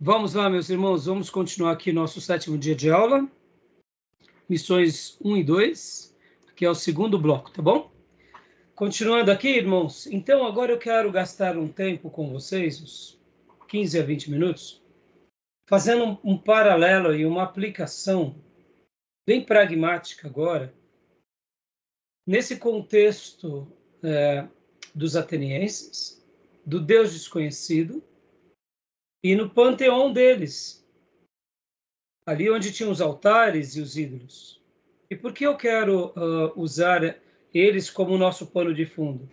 Vamos lá, meus irmãos, vamos continuar aqui nosso sétimo dia de aula. Missões 1 e 2, que é o segundo bloco, tá bom? Continuando aqui, irmãos, então agora eu quero gastar um tempo com vocês, uns 15 a 20 minutos, fazendo um, um paralelo e uma aplicação bem pragmática agora, nesse contexto é, dos atenienses, do Deus desconhecido, e no panteão deles, ali onde tinham os altares e os ídolos. E por que eu quero uh, usar eles como nosso pano de fundo?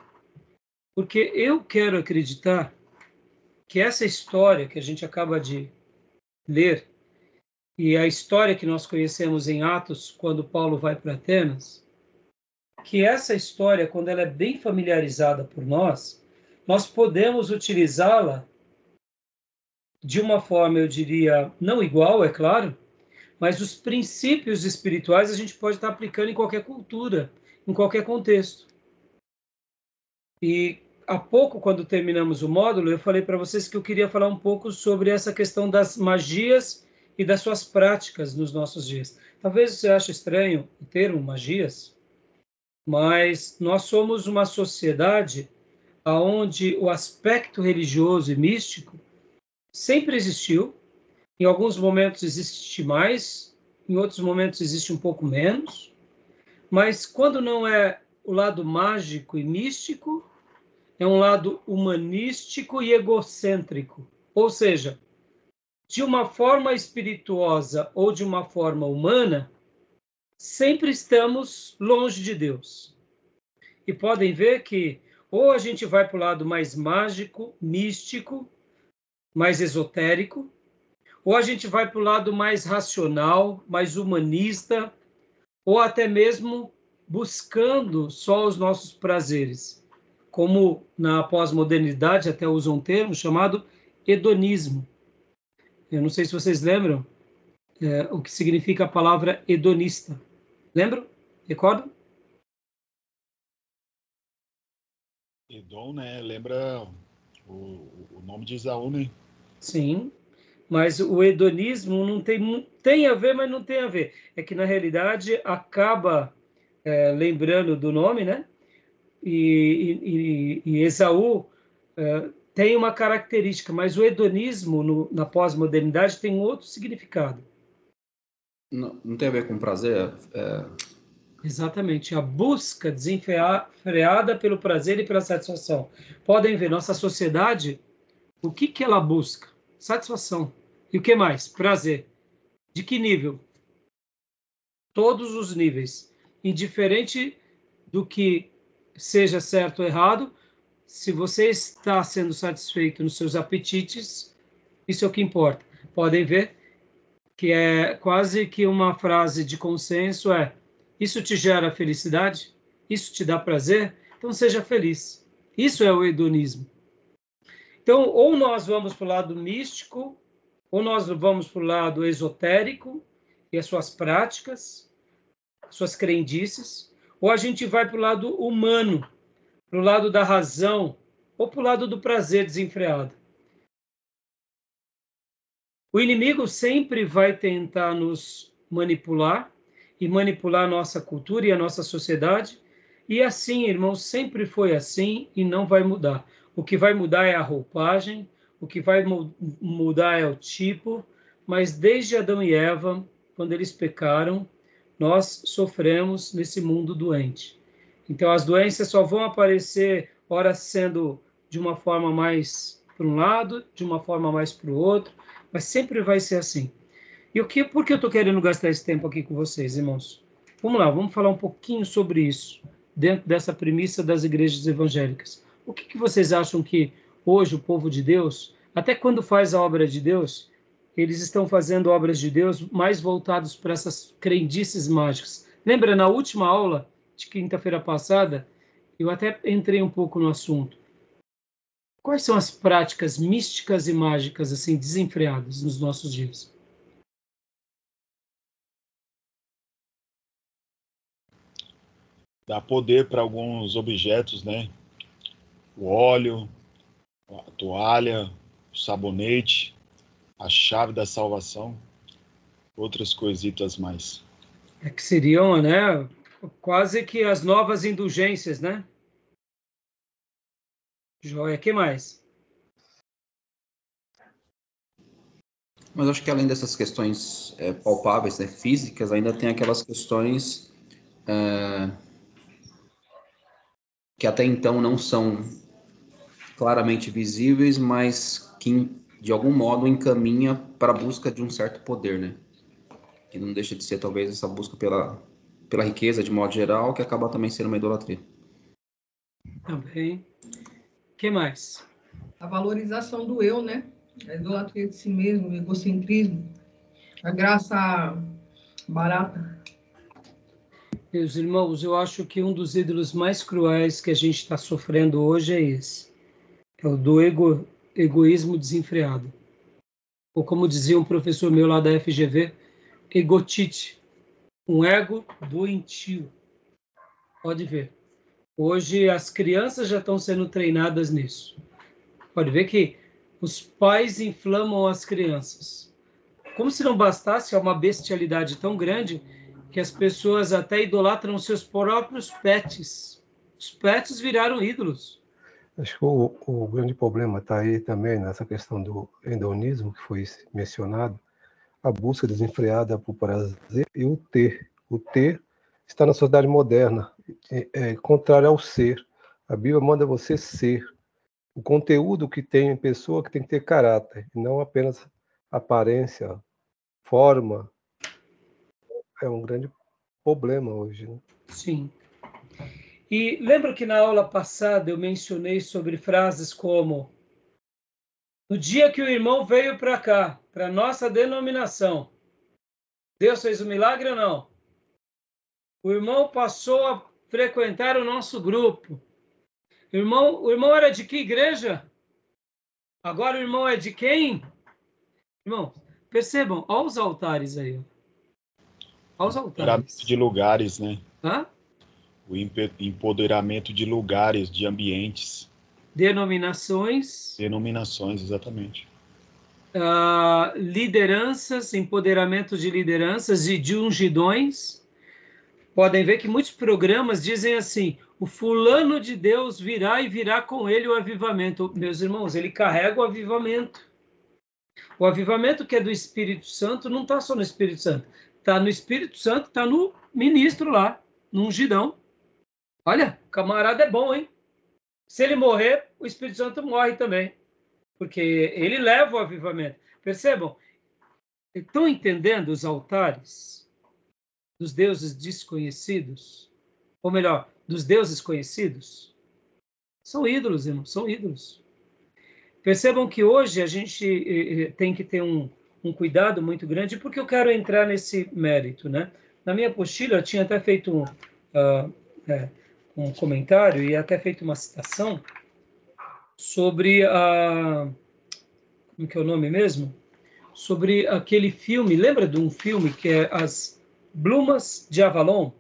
Porque eu quero acreditar que essa história que a gente acaba de ler e a história que nós conhecemos em Atos, quando Paulo vai para Atenas, que essa história, quando ela é bem familiarizada por nós, nós podemos utilizá-la de uma forma, eu diria, não igual, é claro, mas os princípios espirituais a gente pode estar aplicando em qualquer cultura, em qualquer contexto. E há pouco, quando terminamos o módulo, eu falei para vocês que eu queria falar um pouco sobre essa questão das magias e das suas práticas nos nossos dias. Talvez você ache estranho o termo magias, mas nós somos uma sociedade onde o aspecto religioso e místico sempre existiu. Em alguns momentos existe mais, em outros momentos existe um pouco menos. Mas quando não é o lado mágico e místico, é um lado humanístico e egocêntrico. Ou seja, de uma forma espirituosa ou de uma forma humana, sempre estamos longe de Deus. E podem ver que ou a gente vai para o lado mais mágico, místico, mais esotérico, ou a gente vai para o lado mais racional, mais humanista, ou até mesmo buscando só os nossos prazeres, como na pós-modernidade até usam um termo chamado hedonismo. Eu não sei se vocês lembram é, o que significa a palavra hedonista. Lembram? Recordam? Edom, né? Lembra o, o nome de Isaú, né? Sim, mas o hedonismo não tem, tem a ver, mas não tem a ver. É que, na realidade, acaba é, lembrando do nome, né? E, e, e Esaú é, tem uma característica, mas o hedonismo no, na pós-modernidade tem outro significado. Não, não, tem a ver com prazer? É... Exatamente, a busca desenfreada pelo prazer e pela satisfação. Podem ver, nossa sociedade, o que, que ela busca? Satisfação. E o que mais? Prazer. De que nível? Todos os níveis. Indiferente do que seja certo ou errado, se você está sendo satisfeito nos seus apetites, isso é o que importa. Podem ver que é quase que uma frase de consenso é: isso te gera felicidade? Isso te dá prazer? Então seja feliz. Isso é o hedonismo. Então, ou nós vamos para o lado místico, ou nós vamos para o lado esotérico e as suas práticas, suas crendices, ou a gente vai para o lado humano, para o lado da razão, ou para o lado do prazer desenfreado. O inimigo sempre vai tentar nos manipular e manipular a nossa cultura e a nossa sociedade. E assim, irmãos, sempre foi assim e não vai mudar. O que vai mudar é a roupagem, o que vai mudar é o tipo, mas desde Adão e Eva, quando eles pecaram, nós sofremos nesse mundo doente. Então as doenças só vão aparecer, ora sendo de uma forma mais para um lado, de uma forma mais para o outro, mas sempre vai ser assim. E o que, por que eu estou querendo gastar esse tempo aqui com vocês, irmãos? Vamos lá, vamos falar um pouquinho sobre isso, dentro dessa premissa das igrejas evangélicas. O que, que vocês acham que hoje o povo de Deus, até quando faz a obra de Deus, eles estão fazendo obras de Deus mais voltados para essas crendices mágicas? Lembra na última aula de quinta-feira passada, eu até entrei um pouco no assunto. Quais são as práticas místicas e mágicas assim desenfreadas nos nossos dias? Dá poder para alguns objetos, né? O óleo, a toalha, o sabonete, a chave da salvação, outras coisitas mais. É que seriam, né, quase que as novas indulgências, né? Joia, que mais? Mas acho que além dessas questões é, palpáveis, né, físicas, ainda tem aquelas questões é, que até então não são claramente visíveis, mas que de algum modo encaminha para a busca de um certo poder, né? Que não deixa de ser talvez essa busca pela, pela riqueza de modo geral, que acaba também sendo uma idolatria. Também. O que mais? A valorização do eu, né? A idolatria de si mesmo, o egocentrismo, a graça barata. Meus irmãos, eu acho que um dos ídolos mais cruéis que a gente está sofrendo hoje é esse. É o do ego, egoísmo desenfreado. Ou como dizia um professor meu lá da FGV, egotite, um ego doentio. Pode ver. Hoje as crianças já estão sendo treinadas nisso. Pode ver que os pais inflamam as crianças. Como se não bastasse, é uma bestialidade tão grande que as pessoas até idolatram seus próprios pets. Os pets viraram ídolos. Acho que o, o grande problema está aí também nessa questão do hedonismo que foi mencionado, a busca desenfreada por prazer e o ter. O ter está na sociedade moderna, é, é contrário ao ser. A Bíblia manda você ser. O conteúdo que tem em pessoa que tem que ter caráter, não apenas aparência, forma, é um grande problema hoje. Né? Sim. E lembra que na aula passada eu mencionei sobre frases como no dia que o irmão veio para cá, para nossa denominação, Deus fez um milagre ou não? O irmão passou a frequentar o nosso grupo. O irmão, o irmão era de que igreja? Agora o irmão é de quem? Irmão, percebam, olha os altares aí. Aos altares. De lugares, né? Hã? O empoderamento de lugares, de ambientes. Denominações. Denominações, exatamente. Uh, lideranças, empoderamento de lideranças e de ungidões. Podem ver que muitos programas dizem assim: o fulano de Deus virá e virá com ele o avivamento. Meus irmãos, ele carrega o avivamento. O avivamento que é do Espírito Santo não está só no Espírito Santo, Está no Espírito Santo, está no ministro lá, no ungidão. Olha, camarada é bom, hein? Se ele morrer, o Espírito Santo morre também. Porque ele leva o avivamento. Percebam? Estão entendendo os altares dos deuses desconhecidos? Ou melhor, dos deuses conhecidos? São ídolos, irmão, são ídolos. Percebam que hoje a gente eh, eh, tem que ter um, um cuidado muito grande, porque eu quero entrar nesse mérito, né? Na minha apostila, eu tinha até feito um, uh, é, um comentário e até feito uma citação sobre a... Como que é o nome mesmo? Sobre aquele filme, lembra de um filme que é As Blumas de Avalon?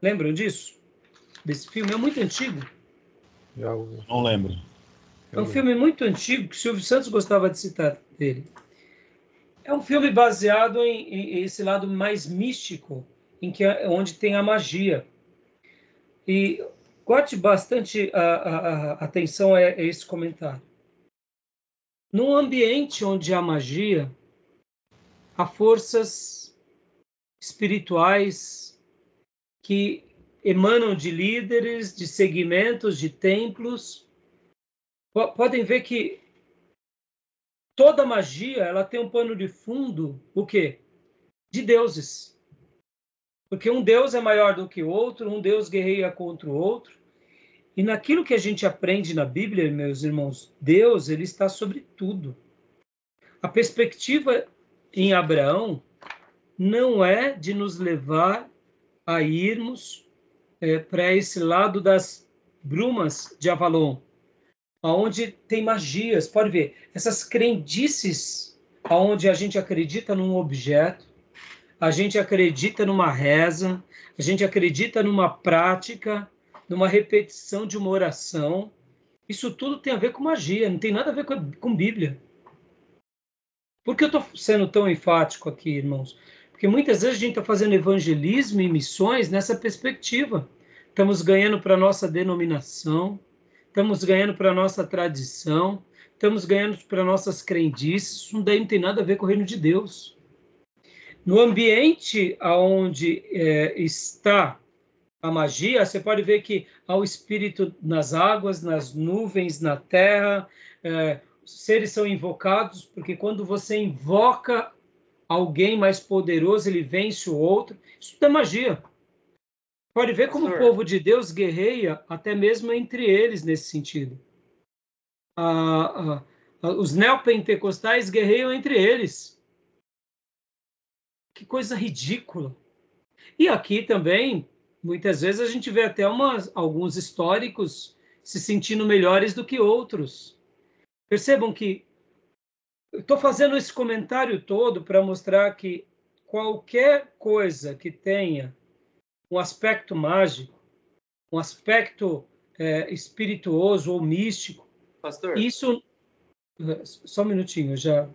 Lembram disso? Desse filme? É muito antigo. Não lembro. É um filme muito antigo que Silvio Santos gostava de citar dele. É um filme baseado em, em esse lado mais místico, em que onde tem a magia. E guarde bastante a, a, a atenção a, a esse comentário. Num ambiente onde há magia, há forças espirituais que emanam de líderes, de segmentos, de templos, podem ver que toda magia ela tem um pano de fundo o quê? De deuses. Porque um deus é maior do que o outro, um deus guerreia contra o outro. E naquilo que a gente aprende na Bíblia, meus irmãos, Deus ele está sobre tudo. A perspectiva em Abraão não é de nos levar a irmos é, para esse lado das brumas de Avalon, aonde tem magias, pode ver, essas crendices aonde a gente acredita num objeto, a gente acredita numa reza, a gente acredita numa prática, numa repetição de uma oração, Isso tudo tem a ver com magia, não tem nada a ver com, com Bíblia. Por que eu estou sendo tão enfático aqui, irmãos? Porque muitas vezes a gente está fazendo evangelismo e missões nessa perspectiva. Estamos ganhando para a nossa denominação, estamos ganhando para a nossa tradição, estamos ganhando para nossas crendices. Isso daí não tem nada a ver com o reino de Deus. No ambiente onde é, está a magia, você pode ver que há o espírito nas águas, nas nuvens, na terra. É, seres são invocados, porque quando você invoca alguém mais poderoso, ele vence o outro. Isso é magia. Pode ver como o povo de Deus guerreia até mesmo entre eles nesse sentido. Ah, ah, os neopentecostais guerreiam entre eles. Que coisa ridícula. E aqui também, muitas vezes, a gente vê até umas, alguns históricos se sentindo melhores do que outros. Percebam que estou fazendo esse comentário todo para mostrar que qualquer coisa que tenha um aspecto mágico, um aspecto é, espirituoso ou místico, Pastor. isso. Só um minutinho, já,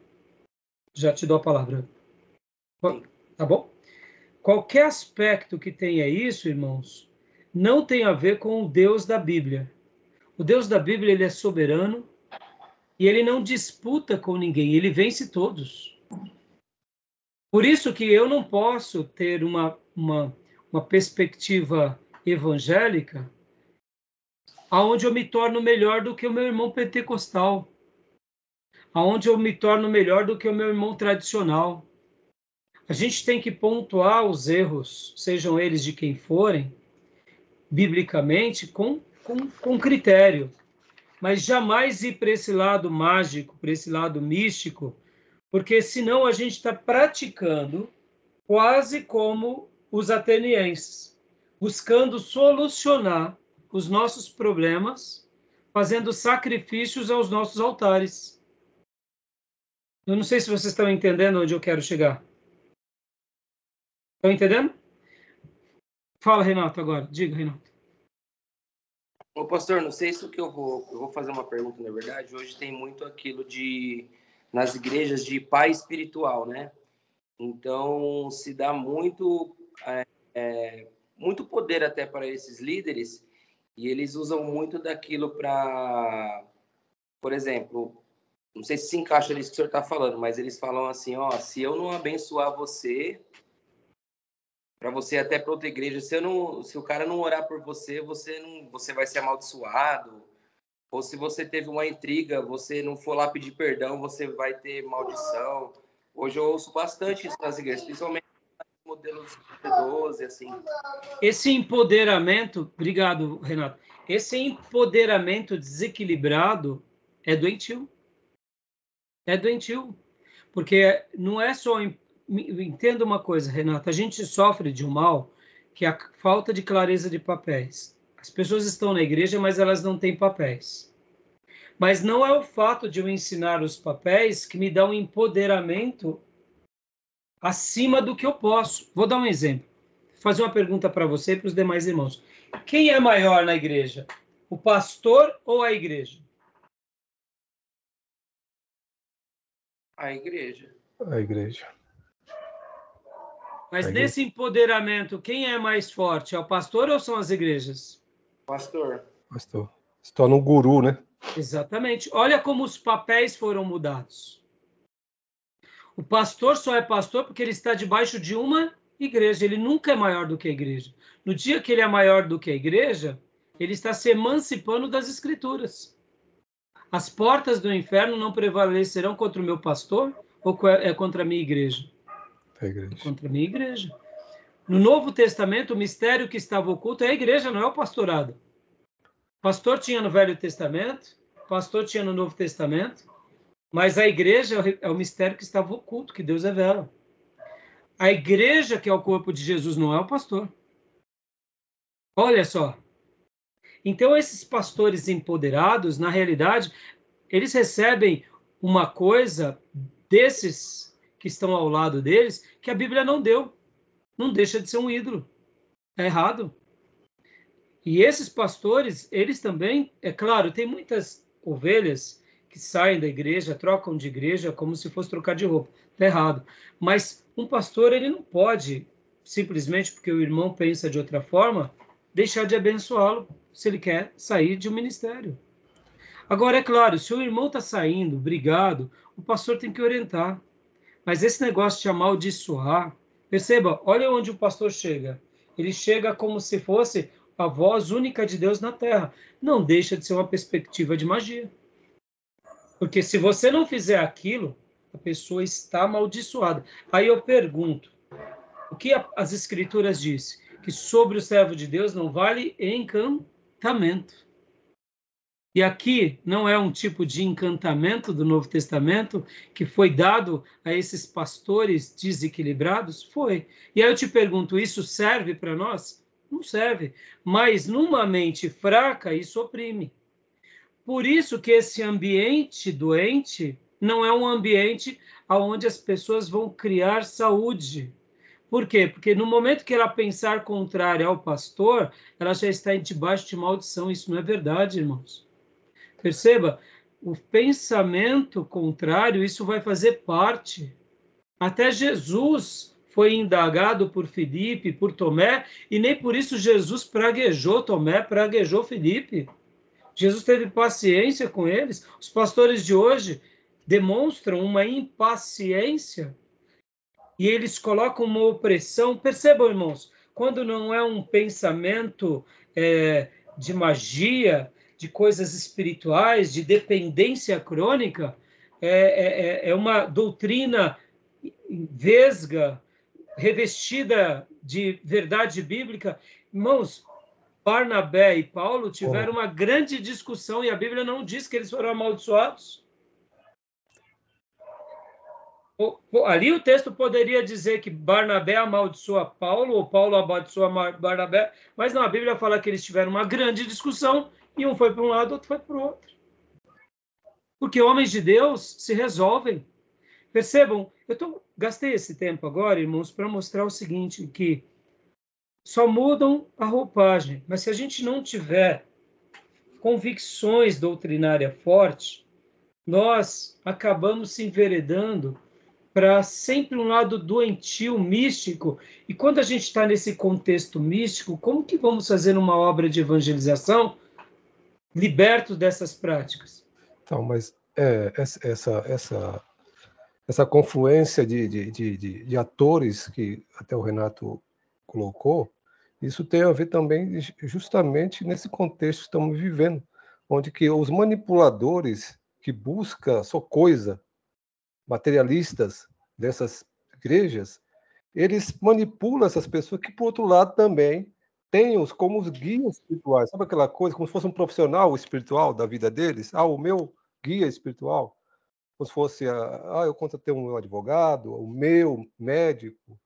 já te dou a palavra. Sim. Tá bom? Qualquer aspecto que tenha isso, irmãos, não tem a ver com o Deus da Bíblia. O Deus da Bíblia ele é soberano, e ele não disputa com ninguém, ele vence todos. Por isso que eu não posso ter uma, uma, uma perspectiva evangélica aonde eu me torno melhor do que o meu irmão pentecostal, aonde eu me torno melhor do que o meu irmão tradicional. A gente tem que pontuar os erros, sejam eles de quem forem, biblicamente, com, com, com critério mas jamais ir para esse lado mágico, para esse lado místico, porque senão a gente está praticando quase como os atenienses, buscando solucionar os nossos problemas, fazendo sacrifícios aos nossos altares. Eu não sei se vocês estão entendendo onde eu quero chegar. Estão entendendo? Fala, Renato, agora. Diga, Renato. Ô, pastor, não sei se o que eu vou. Eu vou fazer uma pergunta, na verdade. Hoje tem muito aquilo de. nas igrejas de pai espiritual, né? Então, se dá muito. É, é, muito poder até para esses líderes e eles usam muito daquilo para. Por exemplo, não sei se se encaixa nisso que o senhor está falando, mas eles falam assim: ó, se eu não abençoar você, para você até para outra igreja. Se, não, se o cara não orar por você, você não, você vai ser amaldiçoado. Ou se você teve uma intriga, você não for lá pedir perdão, você vai ter maldição. Hoje eu ouço bastante isso nas igrejas, principalmente modelos 12, assim. Esse empoderamento, obrigado, Renato. Esse empoderamento desequilibrado é doentio. É doentio. Porque não é só entenda uma coisa, Renata, a gente sofre de um mal que é a falta de clareza de papéis. As pessoas estão na igreja, mas elas não têm papéis. Mas não é o fato de eu ensinar os papéis que me dá um empoderamento acima do que eu posso. Vou dar um exemplo. Vou fazer uma pergunta para você e para os demais irmãos. Quem é maior na igreja? O pastor ou a igreja? A igreja. A igreja. Mas nesse empoderamento, quem é mais forte? É o pastor ou são as igrejas? Pastor. Pastor. Se torna um guru, né? Exatamente. Olha como os papéis foram mudados. O pastor só é pastor porque ele está debaixo de uma igreja. Ele nunca é maior do que a igreja. No dia que ele é maior do que a igreja, ele está se emancipando das escrituras. As portas do inferno não prevalecerão contra o meu pastor ou é contra a minha igreja? A igreja. Contra a minha igreja. No Novo Testamento, o mistério que estava oculto é a igreja, não é o pastorado. Pastor tinha no Velho Testamento, pastor tinha no Novo Testamento, mas a igreja é o mistério que estava oculto, que Deus revela. A igreja, que é o corpo de Jesus, não é o pastor. Olha só. Então, esses pastores empoderados, na realidade, eles recebem uma coisa desses que estão ao lado deles que a Bíblia não deu. Não deixa de ser um ídolo. É errado. E esses pastores, eles também, é claro, tem muitas ovelhas que saem da igreja, trocam de igreja como se fosse trocar de roupa. Está errado. Mas um pastor, ele não pode, simplesmente porque o irmão pensa de outra forma, deixar de abençoá-lo se ele quer sair de um ministério. Agora, é claro, se o irmão está saindo, brigado, o pastor tem que orientar. Mas esse negócio de amaldiçoar, perceba, olha onde o pastor chega. Ele chega como se fosse a voz única de Deus na terra. Não deixa de ser uma perspectiva de magia. Porque se você não fizer aquilo, a pessoa está amaldiçoada. Aí eu pergunto, o que as escrituras dizem? Que sobre o servo de Deus não vale encantamento. E aqui não é um tipo de encantamento do Novo Testamento que foi dado a esses pastores desequilibrados? Foi. E aí eu te pergunto, isso serve para nós? Não serve. Mas numa mente fraca, isso oprime. Por isso que esse ambiente doente não é um ambiente onde as pessoas vão criar saúde. Por quê? Porque no momento que ela pensar contrário ao pastor, ela já está debaixo de maldição. Isso não é verdade, irmãos. Perceba, o pensamento contrário, isso vai fazer parte. Até Jesus foi indagado por Filipe, por Tomé, e nem por isso Jesus praguejou Tomé, praguejou Filipe. Jesus teve paciência com eles. Os pastores de hoje demonstram uma impaciência e eles colocam uma opressão. Percebam, irmãos, quando não é um pensamento é, de magia, de coisas espirituais, de dependência crônica, é, é, é, é uma doutrina vesga, revestida de verdade bíblica. Irmãos, Barnabé e Paulo tiveram uma grande discussão e a Bíblia não diz que eles foram amaldiçoados. Ali o texto poderia dizer que Barnabé amaldiçoa Paulo, ou Paulo amaldiçoa Barnabé, mas não, a Bíblia fala que eles tiveram uma grande discussão e um foi para um lado, outro foi para o outro. Porque homens de Deus se resolvem. Percebam, eu tô, gastei esse tempo agora, irmãos, para mostrar o seguinte, que só mudam a roupagem, mas se a gente não tiver convicções doutrinárias fortes, nós acabamos se enveredando para sempre um lado doentio, místico. E quando a gente está nesse contexto místico, como que vamos fazer uma obra de evangelização libertos dessas práticas? Então, mas é, essa, essa essa confluência de, de, de, de, atores que até o Renato colocou, isso tem a ver também justamente nesse contexto que estamos vivendo, onde que os manipuladores que buscam só coisa, materialistas dessas igrejas, eles manipulam essas pessoas que, por outro lado, também têm os como os guias espirituais. Sabe aquela coisa, como se fosse um profissional espiritual da vida deles? Ah, o meu guia espiritual como se fosse, ah, eu contratei um advogado, o meu médico,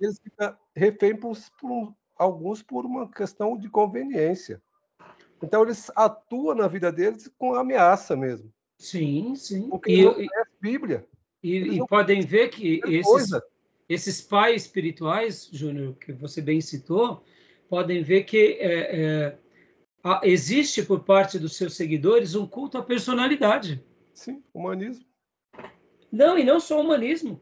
eles ficam refém por, por alguns por uma questão de conveniência. Então eles atuam na vida deles com ameaça mesmo. Sim, sim. Porque e, não conhece Bíblia. E, e podem ver que esses, esses pais espirituais, Júnior, que você bem citou, podem ver que é, é, existe por parte dos seus seguidores um culto à personalidade. Sim, humanismo. Não, e não só humanismo.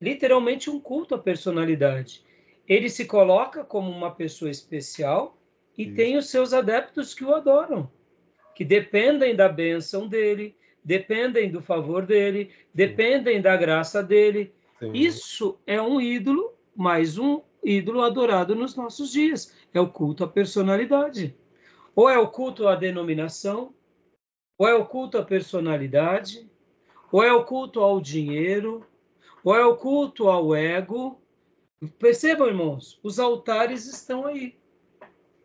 Literalmente um culto à personalidade. Ele se coloca como uma pessoa especial e Isso. tem os seus adeptos que o adoram, que dependem da bênção dele, dependem do favor dele, dependem da graça dele. Sim. Isso é um ídolo, mais um ídolo adorado nos nossos dias. É o culto à personalidade. Ou é o culto à denominação, ou é o culto à personalidade, ou é o culto ao dinheiro, ou é o culto ao ego. Percebam, irmãos, os altares estão aí.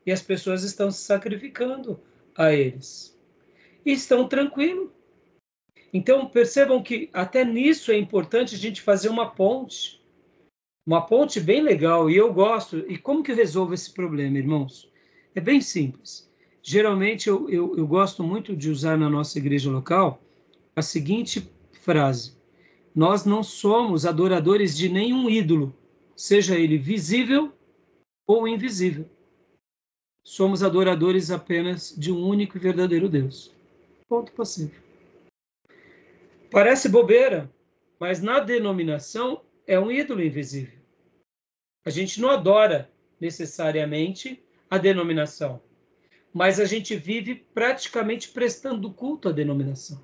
E as pessoas estão se sacrificando a eles. E estão tranquilos. Então, percebam que até nisso é importante a gente fazer uma ponte. Uma ponte bem legal, e eu gosto. E como que eu resolvo esse problema, irmãos? É bem simples geralmente eu, eu, eu gosto muito de usar na nossa igreja local a seguinte frase: Nós não somos adoradores de nenhum ídolo, seja ele visível ou invisível. somos adoradores apenas de um único e verdadeiro Deus. Ponto passivo. Parece bobeira, mas na denominação é um ídolo invisível. A gente não adora necessariamente a denominação, mas a gente vive praticamente prestando culto à denominação.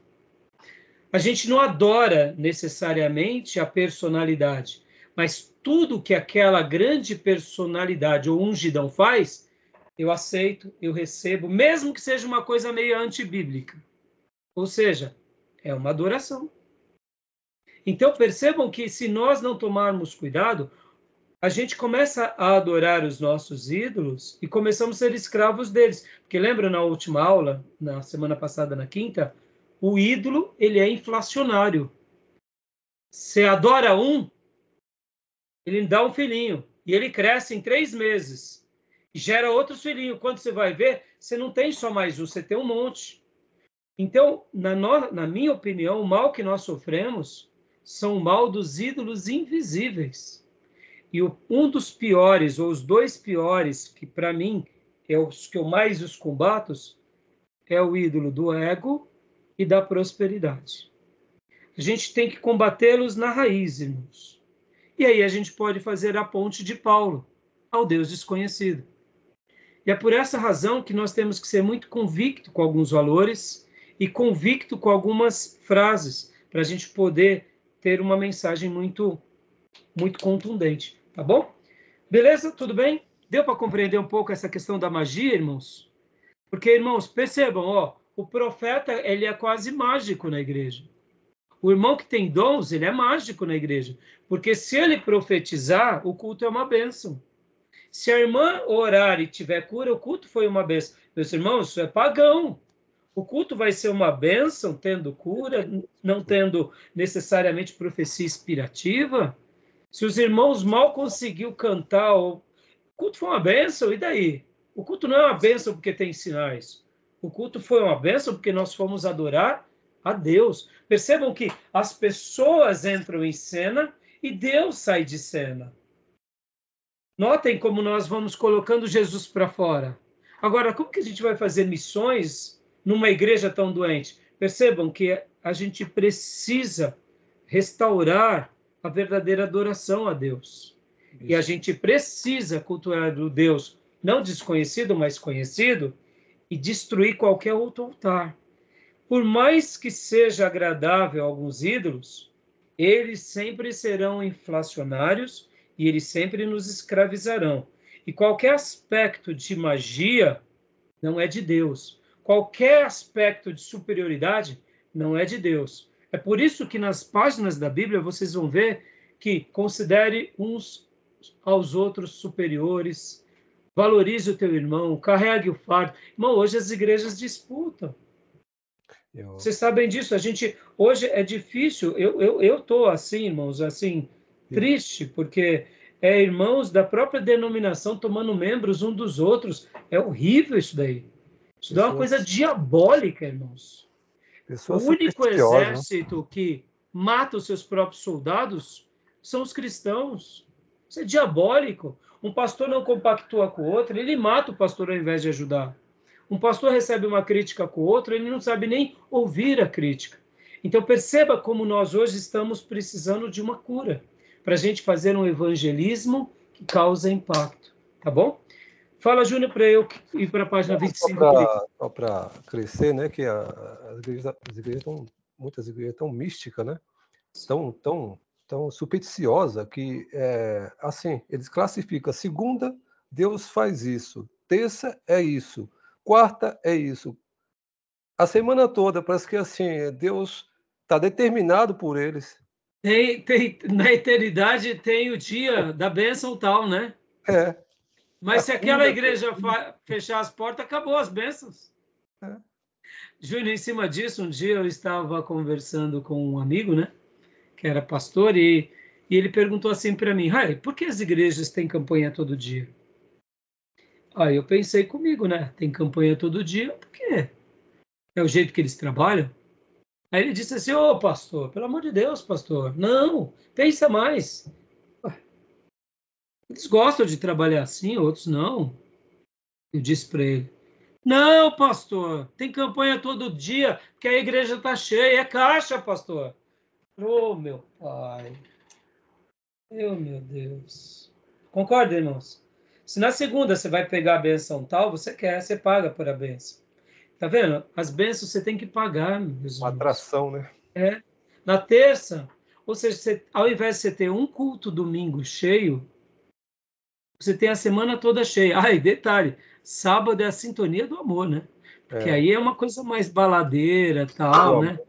A gente não adora necessariamente a personalidade, mas tudo que aquela grande personalidade ou ungidão faz, eu aceito, eu recebo, mesmo que seja uma coisa meio antibíblica. Ou seja, é uma adoração. Então percebam que se nós não tomarmos cuidado, a gente começa a adorar os nossos ídolos e começamos a ser escravos deles. Porque lembra na última aula, na semana passada, na quinta, o ídolo ele é inflacionário. Você adora um, ele dá um filhinho e ele cresce em três meses gera outros filhinhos. Quando você vai ver, você não tem só mais um, você tem um monte. Então, na, no, na minha opinião, o mal que nós sofremos são o mal dos ídolos invisíveis. E o, um dos piores, ou os dois piores, que para mim é os que eu mais os combato, é o ídolo do ego e da prosperidade. A gente tem que combatê-los na raiz, irmãos. E aí a gente pode fazer a ponte de Paulo ao Deus desconhecido. E é por essa razão que nós temos que ser muito convicto com alguns valores e convicto com algumas frases para a gente poder ter uma mensagem muito muito contundente, tá bom? Beleza? Tudo bem? Deu para compreender um pouco essa questão da magia, irmãos? Porque, irmãos, percebam, ó, o profeta ele é quase mágico na igreja. O irmão que tem dons, ele é mágico na igreja. Porque se ele profetizar, o culto é uma bênção. Se a irmã orar e tiver cura, o culto foi uma bênção. Meus irmãos, isso é pagão. O culto vai ser uma bênção, tendo cura, não tendo necessariamente profecia inspirativa. Se os irmãos mal conseguiu cantar, o culto foi uma bênção, e daí? O culto não é uma bênção porque tem sinais. O culto foi uma bênção porque nós fomos adorar a Deus. Percebam que as pessoas entram em cena e Deus sai de cena. Notem como nós vamos colocando Jesus para fora. Agora, como que a gente vai fazer missões numa igreja tão doente? Percebam que a gente precisa restaurar a verdadeira adoração a Deus. Isso. E a gente precisa cultuar o Deus não desconhecido, mas conhecido, e destruir qualquer outro altar. Por mais que seja agradável a alguns ídolos, eles sempre serão inflacionários e eles sempre nos escravizarão. E qualquer aspecto de magia não é de Deus. Qualquer aspecto de superioridade não é de Deus. É por isso que nas páginas da Bíblia vocês vão ver que considere uns aos outros superiores, valorize o teu irmão, carregue o fardo. Irmão, hoje as igrejas disputam. Eu... Vocês sabem disso. A gente hoje é difícil. Eu eu eu tô assim, irmãos, assim triste porque é irmãos da própria denominação tomando membros um dos outros. É horrível isso daí. Isso Pessoas... é uma coisa diabólica, irmãos. Pessoas o único né? exército né? que mata os seus próprios soldados são os cristãos. Isso é diabólico. Um pastor não compactua com o outro, ele mata o pastor ao invés de ajudar. Um pastor recebe uma crítica com o outro, ele não sabe nem ouvir a crítica. Então perceba como nós hoje estamos precisando de uma cura para a gente fazer um evangelismo que causa impacto, tá bom? Fala, Júnior, para eu ir para a página 25. Só para crescer, né? Que a, as igrejas, as igrejas estão, muitas igrejas estão místicas, né? Tão, tão tão supersticiosa que, é, assim, eles classificam. Segunda, Deus faz isso. Terça é isso. Quarta é isso. A semana toda parece que assim Deus está determinado por eles. Tem, tem, na eternidade tem o dia da bênção tal, né? É. Mas se aquela igreja fechar as portas, acabou as bênçãos. É. Júnior, em cima disso, um dia eu estava conversando com um amigo, né? que era pastor, e, e ele perguntou assim para mim, Rai, por que as igrejas têm campanha todo dia? Aí eu pensei comigo, né? Tem campanha todo dia, por quê? É o jeito que eles trabalham? Aí ele disse assim, ô oh, pastor, pelo amor de Deus, pastor, não, pensa mais. Eles gostam de trabalhar assim, outros não. Eu disse para ele: Não, pastor, tem campanha todo dia, porque a igreja está cheia, é caixa, pastor. Oh, meu pai. Oh, meu Deus. Concorda, irmãos? Se na segunda você vai pegar a benção tal, você quer, você paga por a benção. Tá vendo? As bênçãos você tem que pagar, meus Uma atração, né? É. Na terça, ou seja, você, ao invés de você ter um culto domingo cheio, você tem a semana toda cheia. E detalhe, sábado é a sintonia do amor, né? Porque é. aí é uma coisa mais baladeira, tal, né?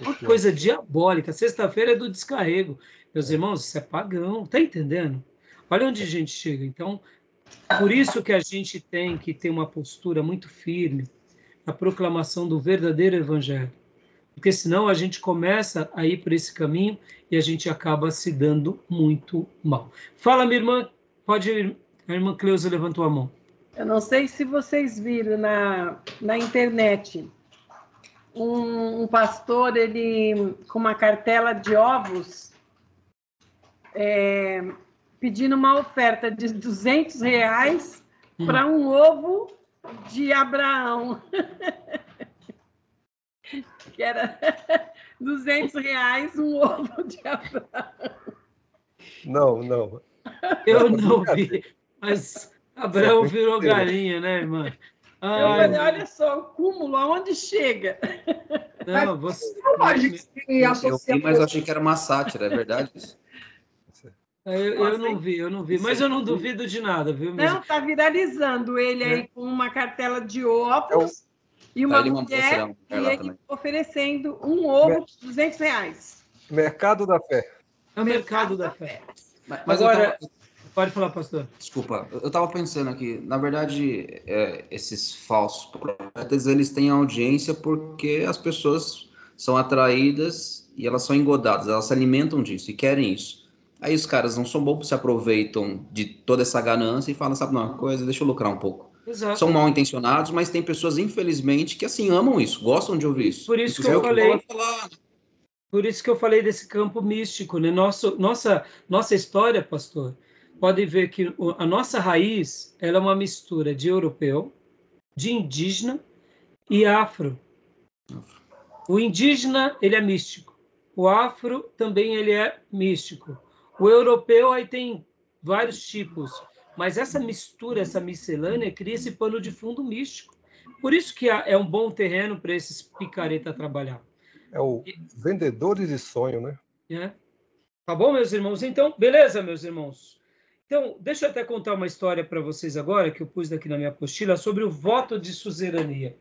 Uma coisa diabólica. Sexta-feira é do descarrego. Meus irmãos, isso é pagão, tá entendendo? Olha onde a gente chega. Então, por isso que a gente tem que ter uma postura muito firme na proclamação do verdadeiro evangelho. Porque senão a gente começa a ir por esse caminho e a gente acaba se dando muito mal. Fala, minha irmã. Pode ir. A irmã Cleusa levantou a mão. Eu não sei se vocês viram na, na internet. Um, um pastor, ele com uma cartela de ovos, é, pedindo uma oferta de 200 reais hum. para um ovo de Abraão. que era 200 reais um ovo de Abraão. Não, não. Eu não vi, mas Abraão virou galinha, né, irmã? Ai, falei, olha só, o cúmulo, aonde chega? Não, você. Eu vi, mas eu achei que era uma sátira, é verdade isso? Eu, eu, não vi, eu não vi, mas eu não duvido de nada, viu? Não, tá viralizando ele aí é. com uma cartela de ovos e uma tá mulher e ele também. oferecendo um ovo de 200 reais. Mercado da fé. É o mercado, mercado da, da, fé. fé. Mas, mas agora, tava... pode falar, pastor. Desculpa, eu estava pensando aqui, na verdade, é, esses falsos profetas, eles têm audiência porque as pessoas são atraídas e elas são engodadas, elas se alimentam disso e querem isso. Aí os caras não são bons, se aproveitam de toda essa ganância e falam, sabe uma coisa, deixa eu lucrar um pouco. Exato. São mal intencionados, mas tem pessoas, infelizmente, que assim amam isso, gostam de ouvir isso. Por isso que eu falei. Por isso que eu falei desse campo místico, né? Nosso, nossa, nossa história, pastor, pode ver que a nossa raiz ela é uma mistura de europeu, de indígena e afro. O indígena ele é místico, o afro também ele é místico. O europeu aí tem vários tipos, mas essa mistura, essa miscelânea, cria esse pano de fundo místico. Por isso que é um bom terreno para esses picareta trabalhar. É o vendedores de sonho, né? É. Tá bom, meus irmãos? Então, beleza, meus irmãos. Então, deixa eu até contar uma história para vocês agora, que eu pus daqui na minha apostila, sobre o voto de suzerania.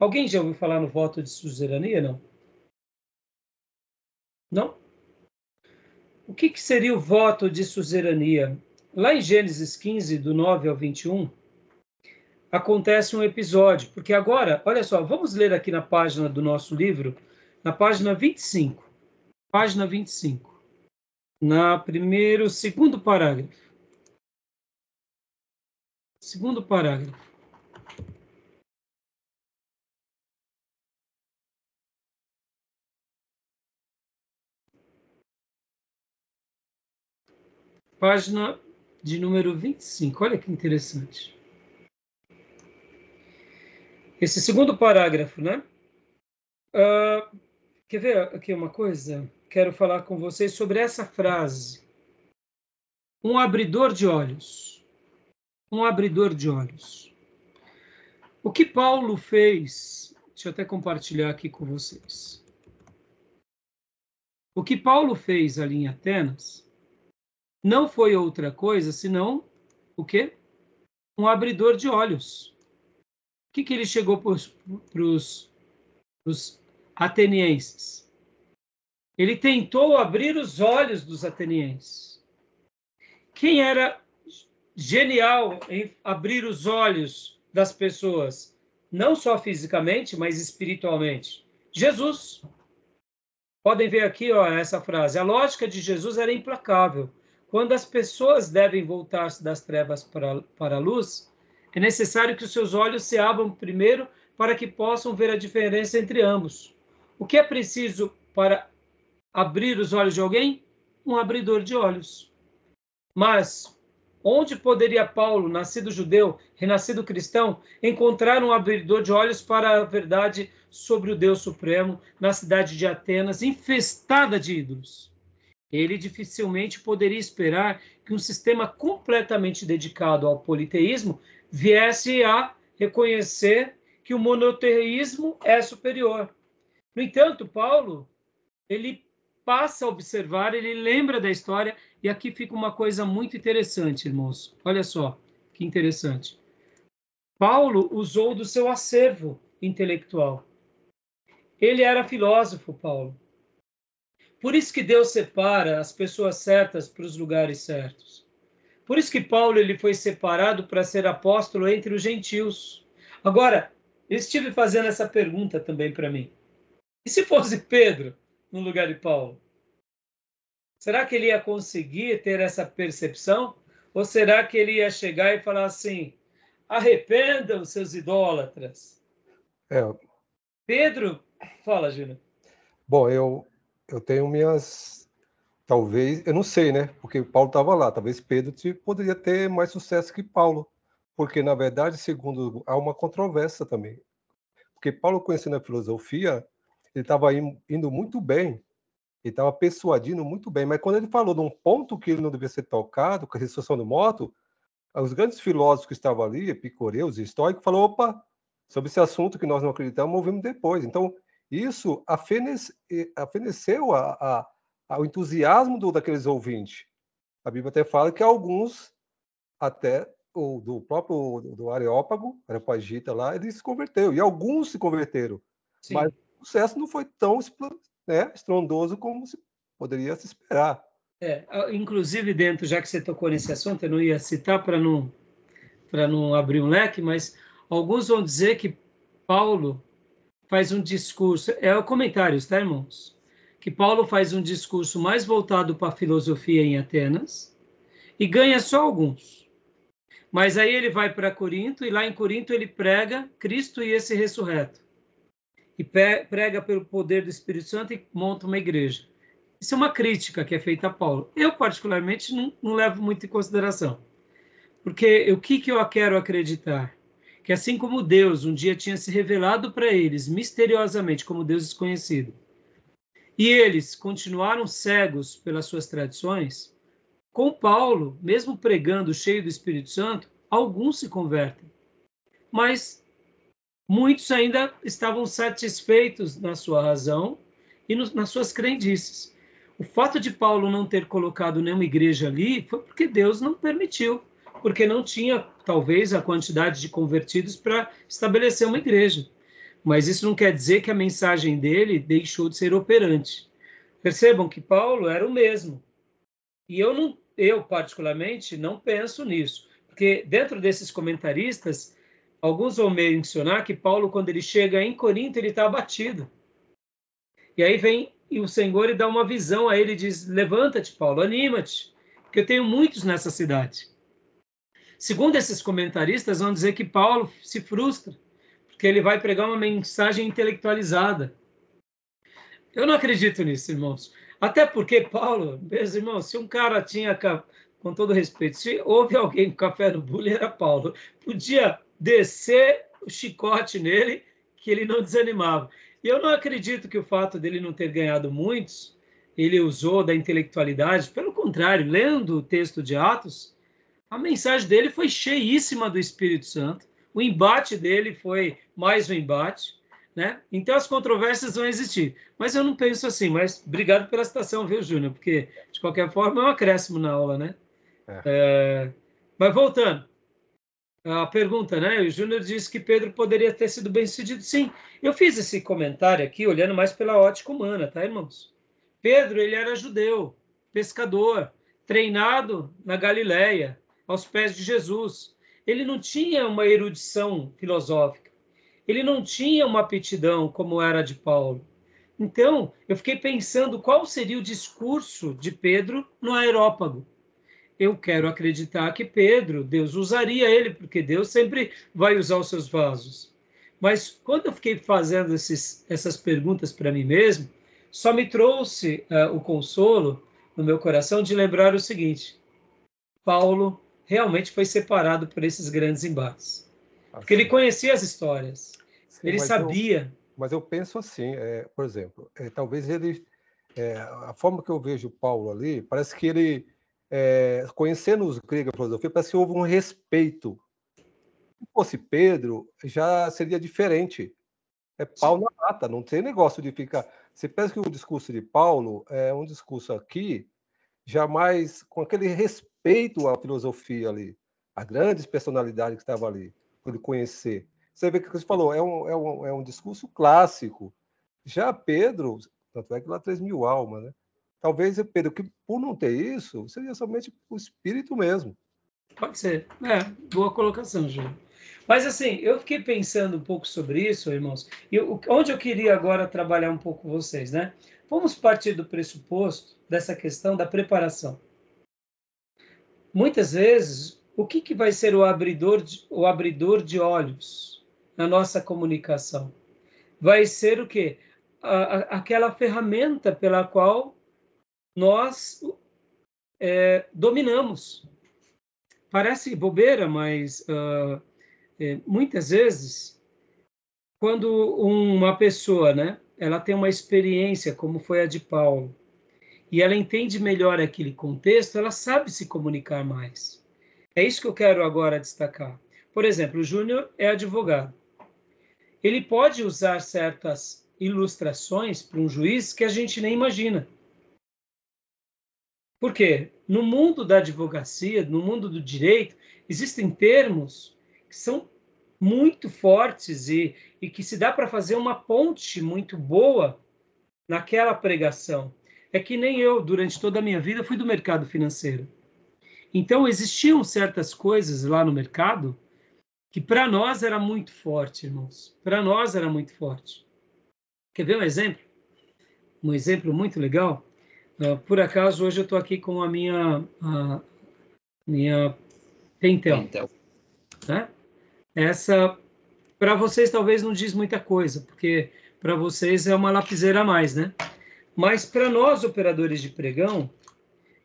Alguém já ouviu falar no voto de suzerania, não? Não? O que, que seria o voto de suzerania? Lá em Gênesis 15, do 9 ao 21, acontece um episódio, porque agora, olha só, vamos ler aqui na página do nosso livro, na página 25. Página 25. Na primeiro, segundo parágrafo. Segundo parágrafo. página de número 25. Olha que interessante. Esse segundo parágrafo, né? Uh, quer ver aqui uma coisa? Quero falar com vocês sobre essa frase. Um abridor de olhos. Um abridor de olhos. O que Paulo fez, deixa eu até compartilhar aqui com vocês. O que Paulo fez ali em Atenas não foi outra coisa senão o quê? Um abridor de olhos. O que, que ele chegou para os atenienses? Ele tentou abrir os olhos dos atenienses. Quem era genial em abrir os olhos das pessoas, não só fisicamente, mas espiritualmente? Jesus. Podem ver aqui ó, essa frase. A lógica de Jesus era implacável quando as pessoas devem voltar-se das trevas para, para a luz, é necessário que os seus olhos se abram primeiro para que possam ver a diferença entre ambos. O que é preciso para abrir os olhos de alguém? Um abridor de olhos. Mas Onde poderia Paulo, nascido judeu, renascido cristão, encontrar um abridor de olhos para a verdade sobre o Deus Supremo na cidade de Atenas, infestada de ídolos? Ele dificilmente poderia esperar que um sistema completamente dedicado ao politeísmo viesse a reconhecer que o monoteísmo é superior. No entanto, Paulo, ele passa a observar, ele lembra da história, e aqui fica uma coisa muito interessante, irmãos. Olha só, que interessante. Paulo usou do seu acervo intelectual. Ele era filósofo, Paulo. Por isso que Deus separa as pessoas certas para os lugares certos. Por isso que Paulo ele foi separado para ser apóstolo entre os gentios. Agora, eu estive fazendo essa pergunta também para mim. E se fosse Pedro no lugar de Paulo? Será que ele ia conseguir ter essa percepção? Ou será que ele ia chegar e falar assim: arrependam seus idólatras? É. Pedro, fala, Júnior. Bom, eu, eu tenho minhas. Talvez, eu não sei, né? Porque Paulo estava lá. Talvez Pedro poderia ter mais sucesso que Paulo. Porque, na verdade, segundo. Há uma controvérsia também. Porque Paulo, conhecendo a filosofia, ele estava indo muito bem, ele estava persuadindo muito bem, mas quando ele falou de um ponto que ele não devia ser tocado, com a ressurreição do morto, os grandes filósofos que estavam ali, epicureus e estoicos, falou, opa, sobre esse assunto que nós não acreditamos, ouvimos depois. Então, isso afeneceu a, a, ao entusiasmo do, daqueles ouvintes. A Bíblia até fala que alguns, até o, do próprio do Areópago, Areopagita lá, ele se converteu, e alguns se converteram. Sim. Mas sucesso não foi tão né, estrondoso como se poderia se esperar. É, inclusive dentro, já que você tocou nesse assunto, eu não ia citar para não para não abrir um leque, mas alguns vão dizer que Paulo faz um discurso, é o comentário, tá, irmãos? Que Paulo faz um discurso mais voltado para a filosofia em Atenas e ganha só alguns. Mas aí ele vai para Corinto e lá em Corinto ele prega Cristo e esse ressurreto e prega pelo poder do Espírito Santo e monta uma igreja. Isso é uma crítica que é feita a Paulo. Eu, particularmente, não, não levo muito em consideração. Porque o que, que eu quero acreditar? Que assim como Deus um dia tinha se revelado para eles misteriosamente como Deus desconhecido, e eles continuaram cegos pelas suas tradições, com Paulo, mesmo pregando cheio do Espírito Santo, alguns se convertem. Mas muitos ainda estavam satisfeitos na sua razão e no, nas suas crendices. O fato de Paulo não ter colocado nenhuma igreja ali foi porque Deus não permitiu, porque não tinha, talvez, a quantidade de convertidos para estabelecer uma igreja. Mas isso não quer dizer que a mensagem dele deixou de ser operante. Percebam que Paulo era o mesmo. E eu não, eu particularmente não penso nisso, porque dentro desses comentaristas Alguns vão mencionar que Paulo, quando ele chega em Corinto, ele está abatido. E aí vem e o Senhor e dá uma visão a ele e diz: Levanta-te, Paulo, anima-te, porque eu tenho muitos nessa cidade. Segundo esses comentaristas, vão dizer que Paulo se frustra, porque ele vai pregar uma mensagem intelectualizada. Eu não acredito nisso, irmãos. Até porque Paulo, meus irmãos, se um cara tinha, com todo respeito, se houve alguém com café no bule, era Paulo. Podia descer o chicote nele, que ele não desanimava. E eu não acredito que o fato dele não ter ganhado muitos, ele usou da intelectualidade. Pelo contrário, lendo o texto de Atos, a mensagem dele foi cheíssima do Espírito Santo. O embate dele foi mais um embate. Né? Então as controvérsias vão existir. Mas eu não penso assim. Mas obrigado pela citação, viu, Júnior? Porque, de qualquer forma, é um acréscimo na aula, né? É. É... Mas voltando a pergunta, né? O Júnior disse que Pedro poderia ter sido bem sucedido. Sim, eu fiz esse comentário aqui olhando mais pela ótica humana, tá, irmãos? Pedro, ele era judeu, pescador, treinado na Galileia, aos pés de Jesus. Ele não tinha uma erudição filosófica. Ele não tinha uma aptidão como era de Paulo. Então, eu fiquei pensando qual seria o discurso de Pedro no aerópago eu quero acreditar que Pedro, Deus usaria ele, porque Deus sempre vai usar os seus vasos. Mas quando eu fiquei fazendo esses, essas perguntas para mim mesmo, só me trouxe uh, o consolo no meu coração de lembrar o seguinte: Paulo realmente foi separado por esses grandes embates. Assim. Porque ele conhecia as histórias, Sim, ele mas sabia. Eu, mas eu penso assim, é, por exemplo, é, talvez ele, é, a forma que eu vejo Paulo ali, parece que ele, é, conhecendo os gregos a filosofia, parece que houve um respeito. Se fosse Pedro, já seria diferente. É Paulo na lata, não tem negócio de ficar. Você pensa que o discurso de Paulo é um discurso aqui, jamais com aquele respeito à filosofia ali, a grandes personalidades que estavam ali, por ele conhecer. Você vê que você falou, é um, é um, é um discurso clássico. Já Pedro, tanto é que lá 3 mil almas, né? Talvez Pedro, que por não ter isso, seria somente o espírito mesmo. Pode ser. É, boa colocação, Júlio. Mas assim, eu fiquei pensando um pouco sobre isso, irmãos, e onde eu queria agora trabalhar um pouco vocês, né? Vamos partir do pressuposto dessa questão da preparação. Muitas vezes, o que, que vai ser o abridor, de, o abridor de olhos na nossa comunicação? Vai ser o quê? A, a, aquela ferramenta pela qual nós é, dominamos. Parece bobeira, mas uh, é, muitas vezes, quando uma pessoa, né, ela tem uma experiência como foi a de Paulo, e ela entende melhor aquele contexto, ela sabe se comunicar mais. É isso que eu quero agora destacar. Por exemplo, o Júnior é advogado. Ele pode usar certas ilustrações para um juiz que a gente nem imagina. Por quê? No mundo da advocacia, no mundo do direito, existem termos que são muito fortes e, e que se dá para fazer uma ponte muito boa naquela pregação. É que nem eu, durante toda a minha vida, fui do mercado financeiro. Então, existiam certas coisas lá no mercado que para nós era muito forte, irmãos. Para nós era muito forte. Quer ver um exemplo? Um exemplo muito legal. Uh, por acaso, hoje eu estou aqui com a minha, a minha Pentel. Pentel. Né? Essa, para vocês, talvez não diz muita coisa, porque para vocês é uma lapiseira a mais, né? Mas para nós, operadores de pregão,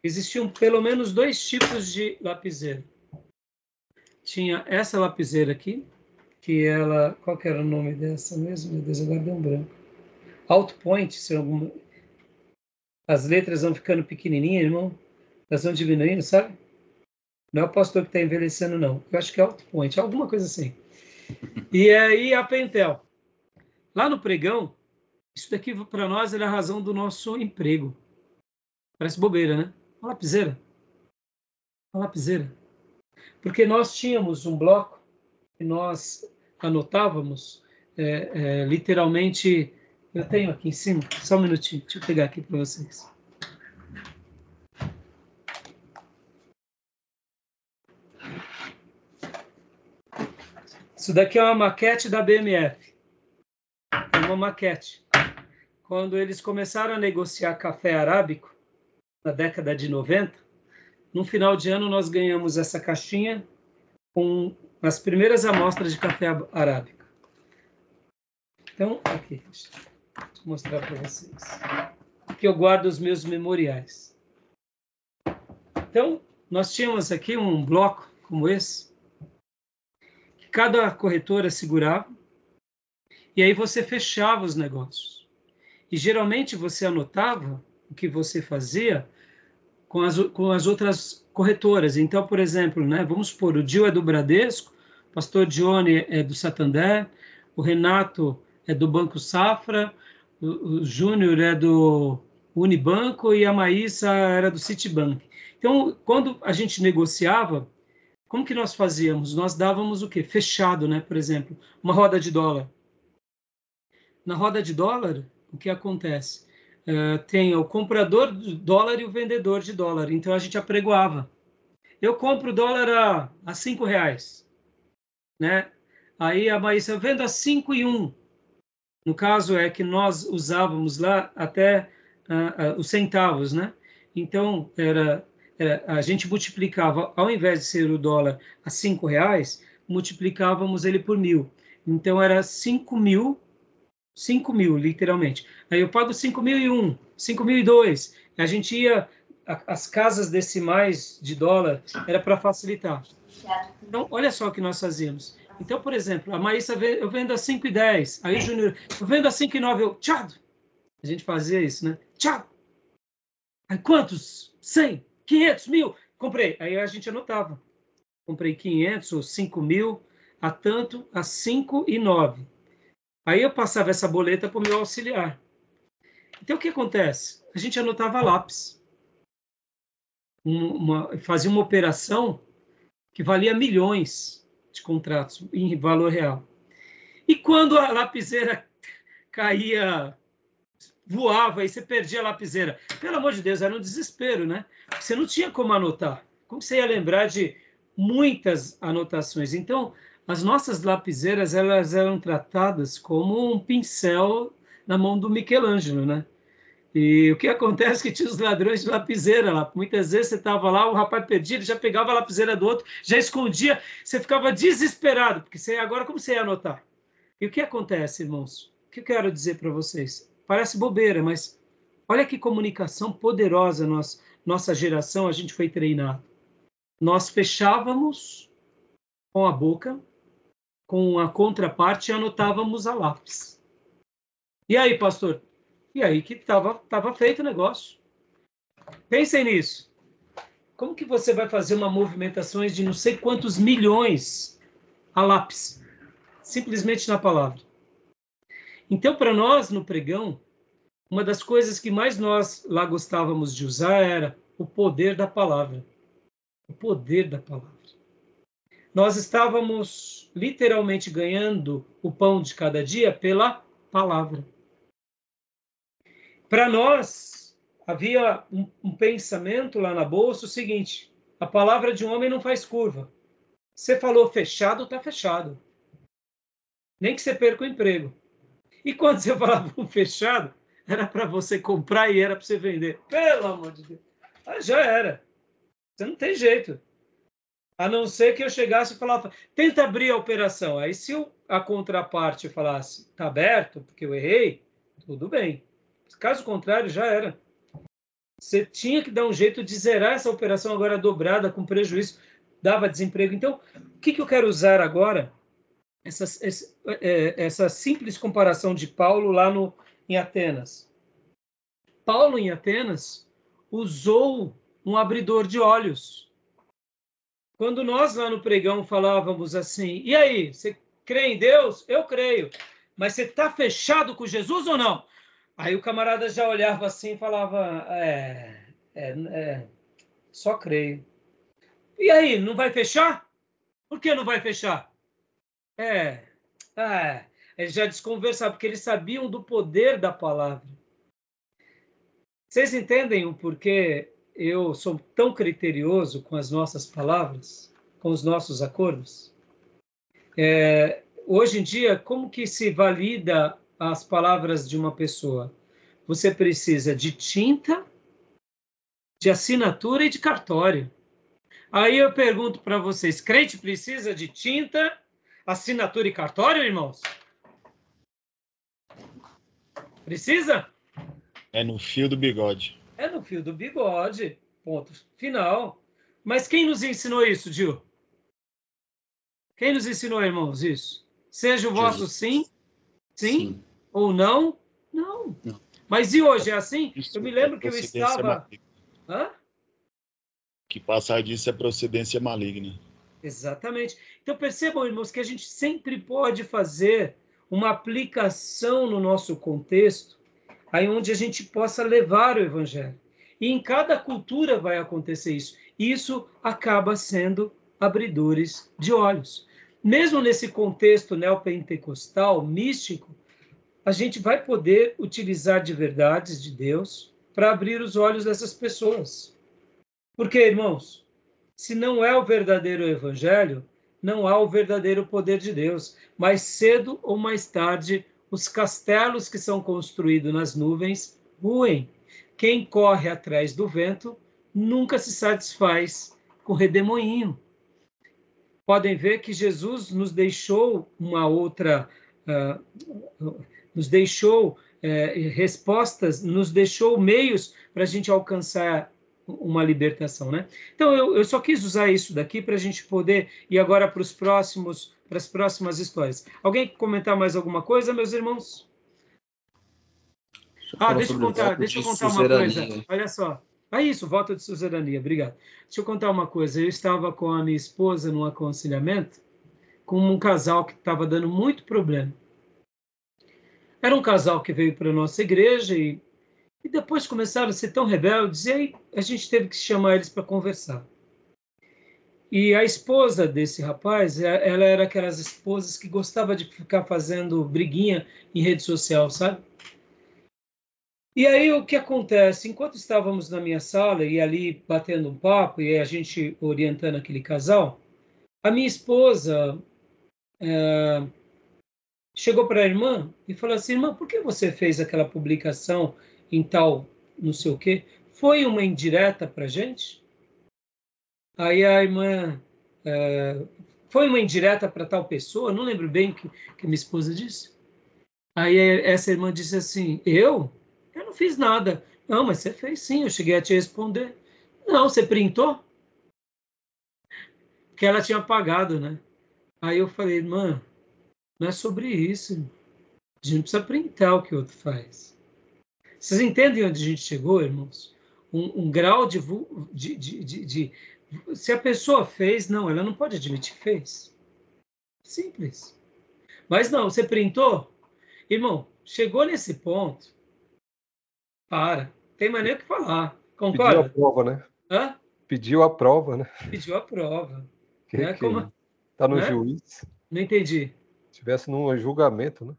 existiam pelo menos dois tipos de lapiseira. Tinha essa lapiseira aqui, que ela. Qual que era o nome dessa mesmo? Meu Deus, agora deu um branco. Outpoint, se alguma. As letras vão ficando pequenininhas, irmão. Elas vão diminuindo, sabe? Não é o pastor que está envelhecendo, não. Eu acho que é Outpoint, alguma coisa assim. E aí a Pentel. Lá no pregão, isso daqui para nós é a razão do nosso emprego. Parece bobeira, né? Uma lapiseira. Uma lapiseira. Porque nós tínhamos um bloco e nós anotávamos é, é, literalmente. Eu tenho aqui em cima, só um minutinho, deixa eu pegar aqui para vocês. Isso daqui é uma maquete da BMF. É uma maquete. Quando eles começaram a negociar café arábico, na década de 90, no final de ano nós ganhamos essa caixinha com as primeiras amostras de café arábico. Então, aqui, mostrar para vocês. Aqui eu guardo os meus memoriais. Então, nós tínhamos aqui um bloco como esse, que cada corretora segurava, e aí você fechava os negócios. E geralmente você anotava o que você fazia com as, com as outras corretoras. Então, por exemplo, né, vamos supor, o Dio é do Bradesco, o pastor Dione é do Santander, o Renato é do Banco Safra, o, Júnior é do Unibanco e a Maísa era do Citibank. Então, quando a gente negociava, como que nós fazíamos? Nós dávamos o quê? Fechado, né? Por exemplo, uma roda de dólar. Na roda de dólar, o que acontece? Uh, tem o comprador de dólar e o vendedor de dólar. Então a gente apregoava. Eu compro dólar a, a cinco reais, né? Aí a Maísa vendo a cinco e um. No caso é que nós usávamos lá até uh, uh, os centavos, né? Então era, era, a gente multiplicava, ao invés de ser o dólar a cinco reais, multiplicávamos ele por mil. Então era cinco mil 5 mil, literalmente. Aí eu pago 5 mil e um, 5 mil e dois. A gente ia as casas decimais de dólar era para facilitar. Então, olha só o que nós fazíamos. Então, por exemplo, a Maísa, eu vendo a 5,10. Aí o Júnior, eu vendo a 5,9. Eu, tchau. A gente fazia isso, né? Tchau. Aí quantos? 100, 500, mil. Comprei. Aí a gente anotava. Comprei 500 ou 5 mil a tanto, a 5 e 9. Aí eu passava essa boleta para o meu auxiliar. Então o que acontece? A gente anotava lápis. Uma, fazia uma operação que valia milhões de contratos em valor real. E quando a lapiseira caía, voava e você perdia a lapiseira, pelo amor de Deus, era um desespero, né? Você não tinha como anotar. Como você ia lembrar de muitas anotações? Então, as nossas lapiseiras elas eram tratadas como um pincel na mão do Michelangelo, né? E o que acontece é que tinha os ladrões de lapiseira lá. Muitas vezes você estava lá, o rapaz perdia, ele já pegava a lapiseira do outro, já escondia, você ficava desesperado, porque você agora como você ia anotar? E o que acontece, irmãos? O que eu quero dizer para vocês? Parece bobeira, mas olha que comunicação poderosa nós, nossa geração, a gente foi treinado. Nós fechávamos com a boca, com a contraparte e anotávamos a lápis. E aí, pastor, e aí que estava tava feito o negócio. Pensem nisso. Como que você vai fazer uma movimentação de não sei quantos milhões a lápis? Simplesmente na palavra. Então, para nós, no pregão, uma das coisas que mais nós lá gostávamos de usar era o poder da palavra. O poder da palavra. Nós estávamos literalmente ganhando o pão de cada dia pela palavra. Para nós, havia um, um, pensamento lá na bolsa o seguinte: a palavra de um homem não faz curva. Você falou fechado, está fechado. Nem que você perca o emprego. E quando você falava um fechado, era para você comprar e era para você vender. Pelo amor de Deus. Ah, já era. Você não tem jeito. A não ser que eu chegasse e falasse, tenta abrir a operação. Aí se a contraparte falasse, está aberto, porque eu errei, tudo bem. Caso contrário, já era. Você tinha que dar um jeito de zerar essa operação agora dobrada com prejuízo, dava desemprego. Então, o que, que eu quero usar agora? Essa, essa, é, essa simples comparação de Paulo lá no, em Atenas. Paulo, em Atenas, usou um abridor de olhos. Quando nós lá no pregão falávamos assim, e aí, você crê em Deus? Eu creio. Mas você está fechado com Jesus ou não? Aí o camarada já olhava assim e falava: é, é, é, só creio. E aí, não vai fechar? Por que não vai fechar? É, é, eles já desconversavam, porque eles sabiam do poder da palavra. Vocês entendem o porquê eu sou tão criterioso com as nossas palavras, com os nossos acordos? É, hoje em dia, como que se valida as palavras de uma pessoa. Você precisa de tinta, de assinatura e de cartório. Aí eu pergunto para vocês: crente precisa de tinta, assinatura e cartório, irmãos? Precisa? É no fio do bigode. É no fio do bigode. Ponto final. Mas quem nos ensinou isso, Gil? Quem nos ensinou, irmãos, isso? Seja o vosso sim, sim, sim, ou não? Não. não. Mas e hoje é assim? Eu me lembro é que eu estava. Hã? Que passar disso é procedência maligna. Exatamente. Então percebam, irmãos, que a gente sempre pode fazer uma aplicação no nosso contexto, aí onde a gente possa levar o evangelho. E em cada cultura vai acontecer isso. Isso acaba sendo abridores de olhos. Mesmo nesse contexto neopentecostal, místico, a gente vai poder utilizar de verdades de Deus para abrir os olhos dessas pessoas. Porque, irmãos, se não é o verdadeiro evangelho, não há o verdadeiro poder de Deus. Mais cedo ou mais tarde, os castelos que são construídos nas nuvens ruem. Quem corre atrás do vento nunca se satisfaz com redemoinho. Podem ver que Jesus nos deixou uma outra uh, nos deixou é, respostas, nos deixou meios para a gente alcançar uma libertação, né? Então eu, eu só quis usar isso daqui para a gente poder ir agora para os próximos, para as próximas histórias. Alguém comentar mais alguma coisa, meus irmãos? Ah, deixa eu contar, deixa eu contar uma coisa. Olha só. Ah, isso, voto de suzerania, obrigado. Deixa eu contar uma coisa. Eu estava com a minha esposa num aconselhamento com um casal que estava dando muito problema. Era um casal que veio para a nossa igreja e, e depois começaram a ser tão rebeldes e aí a gente teve que chamar eles para conversar. E a esposa desse rapaz, é, ela era aquelas esposas que gostava de ficar fazendo briguinha em rede social, sabe? E aí o que acontece? Enquanto estávamos na minha sala e ali batendo um papo e a gente orientando aquele casal, a minha esposa é, chegou para a irmã e falou assim: irmã, por que você fez aquela publicação em tal não sei o quê? Foi uma indireta para gente? Aí a irmã é, foi uma indireta para tal pessoa? Não lembro bem que, que minha esposa disse. Aí essa irmã disse assim: eu? Eu não fiz nada. Não, mas você fez sim, eu cheguei a te responder. Não, você printou? Que ela tinha apagado, né? Aí eu falei, irmã, não é sobre isso. A gente precisa printar o que o outro faz. Vocês entendem onde a gente chegou, irmãos? Um, um grau de, de, de, de, Se a pessoa fez, não, ela não pode admitir que fez. Simples. Mas não, você printou? Irmão, chegou nesse ponto, para. Tem maneira que falar. Concorda? Pediu a prova, né? Hã? Pediu a prova, né? Pediu a prova. Que, né? que Como... Tá no né? juiz. Não entendi. Se tivesse num julgamento, né?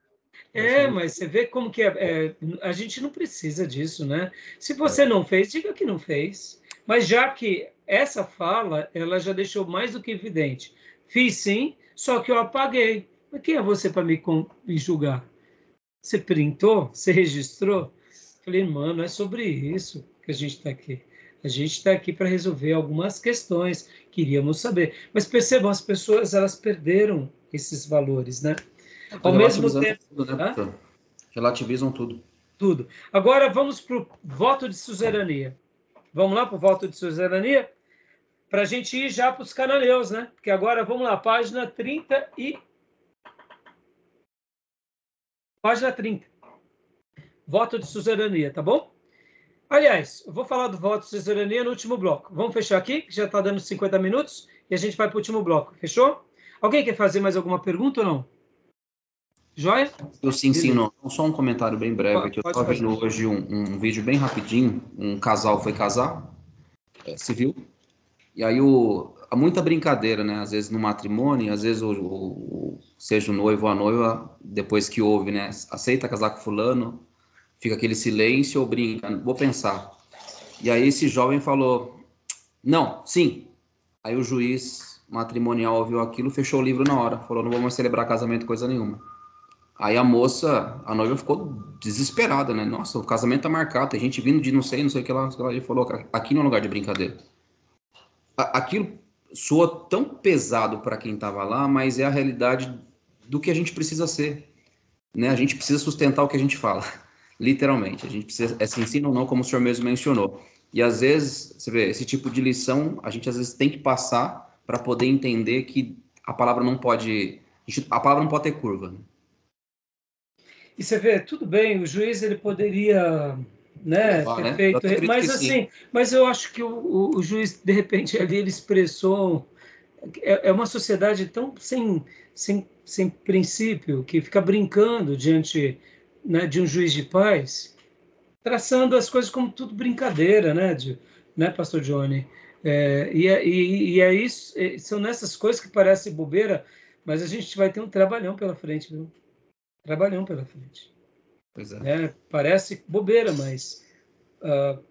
É, mas você vê como que é, é, a gente não precisa disso, né? Se você não fez, diga que não fez. Mas já que essa fala, ela já deixou mais do que evidente. Fiz sim, só que eu apaguei. Mas quem é você para me, me julgar? Você printou? Você registrou? Falei, mano, é sobre isso que a gente está aqui. A gente está aqui para resolver algumas questões, queríamos saber. Mas percebam, as pessoas elas perderam esses valores, né? Ao mesmo tempo. Tudo, né, Relativizam tudo. Tudo. Agora vamos para o voto de suzerania. Vamos lá para o voto de suzerania? Para a gente ir já para os cananeus, né? Porque agora vamos lá, página 30 e. Página 30 voto de suzerania, tá bom? Aliás, eu vou falar do voto de suzerania no último bloco. Vamos fechar aqui, que já está dando 50 minutos, e a gente vai para o último bloco. Fechou? Alguém quer fazer mais alguma pergunta ou não? Joia? Eu sim, sim, não. Só um comentário bem breve. Pode, que eu estava vendo hoje um, um, vídeo bem rapidinho. Um casal foi casar, é, civil, e aí o, há muita brincadeira, né? Às vezes no matrimônio, às vezes o, o, seja o noivo ou a noiva, depois que ouve, né? Aceita casar com fulano, fica aquele silêncio ou brinca, vou pensar. E aí esse jovem falou, não, sim. Aí o juiz matrimonial ouviu aquilo, fechou o livro na hora, falou, não vamos celebrar casamento, coisa nenhuma. Aí a moça, a noiva ficou desesperada, né? Nossa, o casamento tá marcado, tem gente vindo de não sei, não sei o que lá, ele falou, aqui não é lugar de brincadeira. Aquilo soa tão pesado para quem estava lá, mas é a realidade do que a gente precisa ser, né? A gente precisa sustentar o que a gente fala literalmente. A gente precisa, é se ensina ou não, como o senhor mesmo mencionou. E às vezes, você vê, esse tipo de lição, a gente às vezes tem que passar para poder entender que a palavra não pode, a palavra não pode ter curva. Né? E você vê, tudo bem, o juiz ele poderia né, ter né? feito, mas assim, mas eu acho que o, o, o, juiz de repente ali ele expressou é, é uma sociedade tão sem, sem, sem princípio que fica brincando diante né, de um juiz de paz, traçando as coisas como tudo brincadeira, né, de, né Pastor Johnny? É, e, é, e, e, é isso, é, são nessas coisas que parecem bobeira, mas a gente vai ter um trabalhão pela frente, viu? Trabalhão pela frente. Pois é. é parece bobeira, mas uh,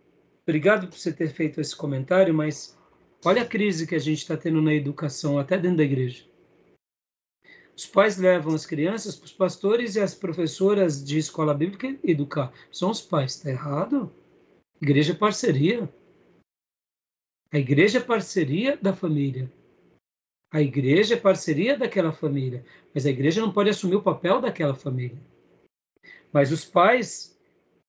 obrigado por você ter feito esse comentário, mas olha a crise que a gente está tendo na educação, até dentro da igreja. Os pais levam as crianças para os pastores e as professoras de escola bíblica educar. São os pais. Está errado? Igreja é parceria. A igreja é parceria da família. A igreja é parceria daquela família. Mas a igreja não pode assumir o papel daquela família. Mas os pais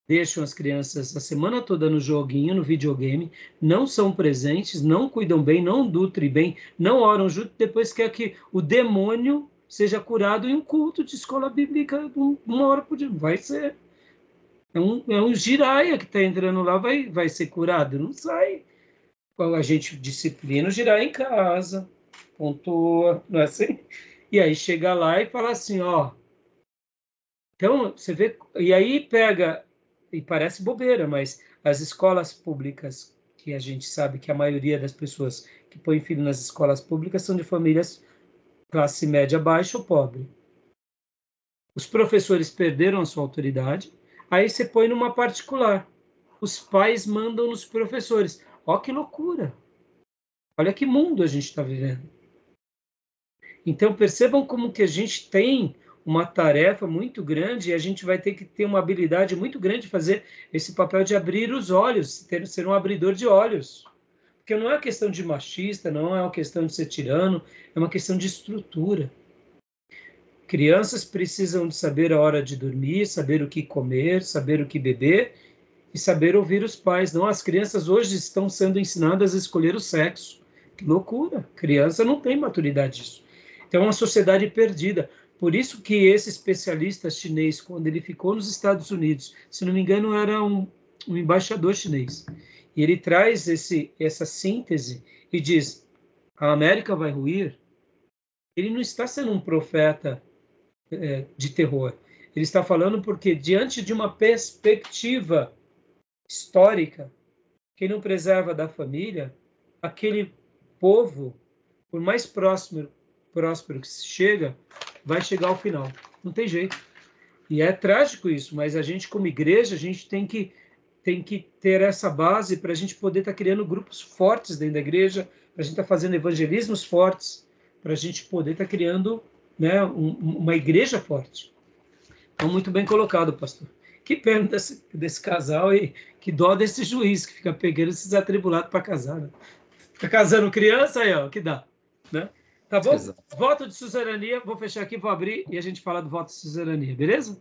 deixam as crianças a semana toda no joguinho, no videogame, não são presentes, não cuidam bem, não nutrem bem, não oram junto, depois quer que o demônio seja curado em um culto de escola bíblica uma hora por dia. Vai ser. É um, é um giraia que está entrando lá, vai, vai ser curado? Não sai. A gente disciplina o giraia em casa, pontua, não é assim? E aí chega lá e fala assim, ó. Então, você vê. E aí pega e parece bobeira, mas as escolas públicas, que a gente sabe que a maioria das pessoas que põem filho nas escolas públicas são de famílias classe média baixa ou pobre. Os professores perderam a sua autoridade, aí você põe numa particular. Os pais mandam nos professores. Ó que loucura! Olha que mundo a gente está vivendo. Então percebam como que a gente tem uma tarefa muito grande e a gente vai ter que ter uma habilidade muito grande de fazer esse papel de abrir os olhos, ter, ser um abridor de olhos. Porque não é uma questão de machista, não é uma questão de ser tirano, é uma questão de estrutura. Crianças precisam de saber a hora de dormir, saber o que comer, saber o que beber e saber ouvir os pais. Não, as crianças hoje estão sendo ensinadas a escolher o sexo. Que loucura! Criança não tem maturidade disso. Então é uma sociedade perdida. Por isso que esse especialista chinês, quando ele ficou nos Estados Unidos, se não me engano, era um, um embaixador chinês. E ele traz esse, essa síntese e diz: a América vai ruir. Ele não está sendo um profeta é, de terror. Ele está falando porque, diante de uma perspectiva histórica, quem não preserva da família, aquele povo, por mais próximo, próspero que chega, vai chegar ao final. Não tem jeito. E é trágico isso, mas a gente, como igreja, a gente tem que, tem que ter essa base para a gente poder estar tá criando grupos fortes dentro da igreja, para a gente estar tá fazendo evangelismos fortes, para a gente poder estar tá criando né, um, uma igreja forte. Então, muito bem colocado, pastor. Que pena desse, desse casal e que dó desse juiz que fica pegando esses atribulados para casar. Né? Fica casando criança aí, ó, que dá. Né? Tá bom? Exato. Voto de suzerania, vou fechar aqui, vou abrir e a gente fala do voto de suzerania, beleza?